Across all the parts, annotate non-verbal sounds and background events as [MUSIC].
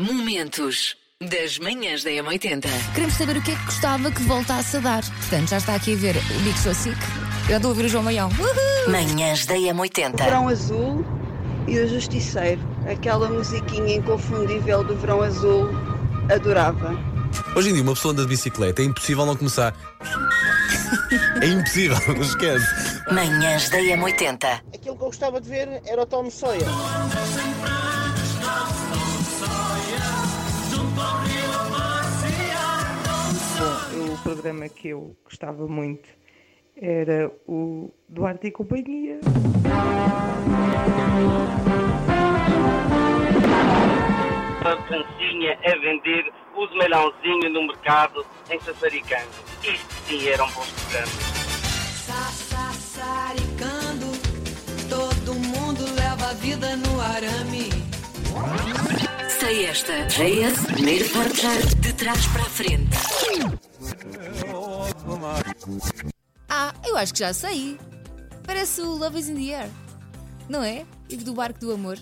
Momentos das manhãs da M80. Queremos saber o que é que gostava que voltasse a dar. Portanto, já está aqui a ver o Big Show Sick. Eu estou a ouvir o João Maião. Uhul! Manhãs da M80. Verão Azul e o Justiceiro. Aquela musiquinha inconfundível do Verão Azul, adorava. Hoje em dia, uma pessoa anda de bicicleta, é impossível não começar. [LAUGHS] É impossível, não esquece. Manhãs da M80. Aquilo que eu gostava de ver era o Tom Sawyer. Programa que eu gostava muito era o Duarte e Companhia. a dancinha a vender os melãozinho no mercado em Sassaricano. Isto sim eram bons programas. Sassaricando, todo mundo leva a vida no arame. Sei esta. JS, primeiro forjar de trás para a frente. Ah, eu acho que já sei. Parece o Love is in the Air. Não é? E do Barco do Amor.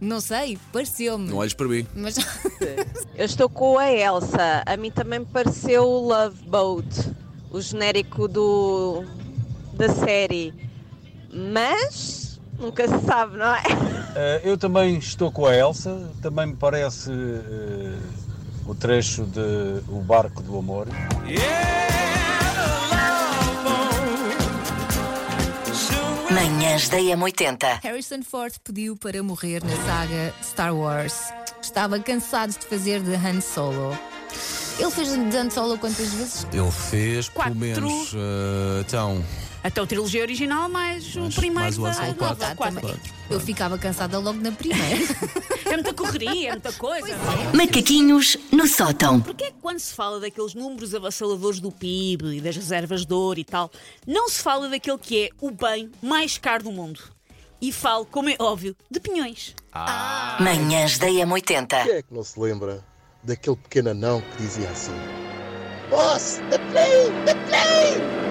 Não sei, pareceu-me. Não olhes para mim. Mas [LAUGHS] Eu estou com a Elsa. A mim também me pareceu o Love Boat, o genérico do, da série. Mas nunca se sabe, não é? Eh, eu também estou com a Elsa, também me parece eh, o trecho de O Barco do Amor. Manhãs da M80. Harrison Ford pediu para morrer na saga Star Wars. Estava cansado de fazer de Han Solo. Ele fez de Han Solo quantas vezes? Ele fez Quatro. pelo menos. eh, então. Até o trilogia original, mais o primeiro mais o da- Han Solo, quatro. dá, quatro. também. Eu ficava cansada logo na primeira. [LAUGHS] É muita correria, é muita coisa. Macaquinhos no sótão. Porquê é quando se fala daqueles números avassaladores do PIB e das reservas de ouro e tal, não se fala daquele que é o bem mais caro do mundo? E falo, como é óbvio, de pinhões. Manhãs da M80. Quem é que não se lembra daquele pequeno anão que dizia assim: Boss, the plane, the plane!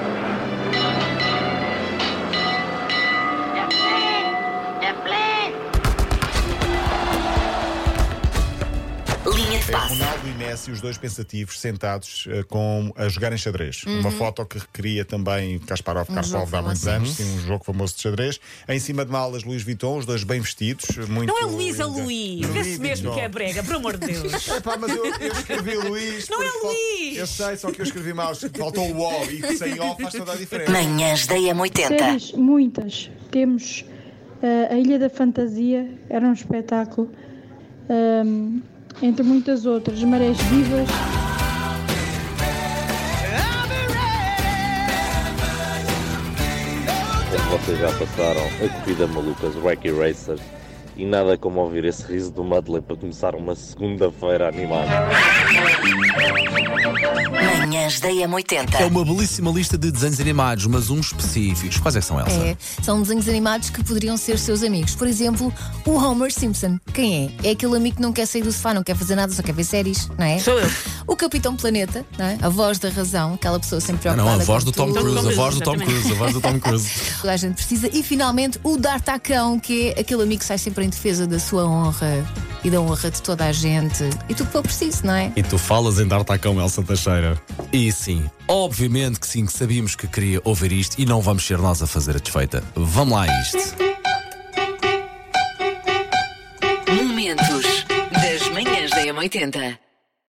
Ronaldo e Messi, os dois pensativos, sentados eh, com, a jogarem xadrez. Uma foto que recria também Kasparov Uhum. Um Karpov há muitos anos, sim, um jogo famoso de xadrez. Em cima de malas, Luís Vuitton, os dois bem vestidos. Muito Não é Luís, é ainda- Luís. Vê-se mesmo que é brega, por amor de Deus. [LAUGHS] Epá, mas eu, eu escrevi Luís. Não é fal- Luís. Eu sei, só que eu escrevi mal. Faltou o O e sem O faz toda a diferença. Manhãs da M80. Séries, muitas. Temos eh, A Ilha da Fantasia, era um espetáculo. Ahm, entre muitas outras, Marés Vivas. Vocês já passaram, a corrida maluca, os Wacky Racers, e nada como ouvir esse riso do Madley para começar uma segunda-feira animada. Manhãs da É M80. uma belíssima lista de desenhos animados, mas uns específicos. Quais é que são, Elsa? É, são desenhos animados que poderiam ser seus amigos. Por exemplo, o Homer Simpson. Quem é? É aquele amigo que não quer sair do sofá, não quer fazer nada, só quer ver séries, não é? Sou eu. O Capitão Planeta, não é? A voz da razão, aquela pessoa sempre Ah, preocupada. não, a voz do Tom tudo. Cruise, a voz do Tom. Cruise, a voz do Tom Cruise. [LAUGHS] Toda a gente precisa. E finalmente o D'Artacão, que é aquele amigo que sai sempre em defesa da sua honra e da honra de toda a gente. E tudo que for preciso, não é? E tu falas em dar tacão, Elsa Teixeira. E sim, obviamente que sim, que sabíamos que queria ouvir isto e não vamos ser nós a fazer a desfeita. Vamos lá a isto. Momentos das manhãs da M80.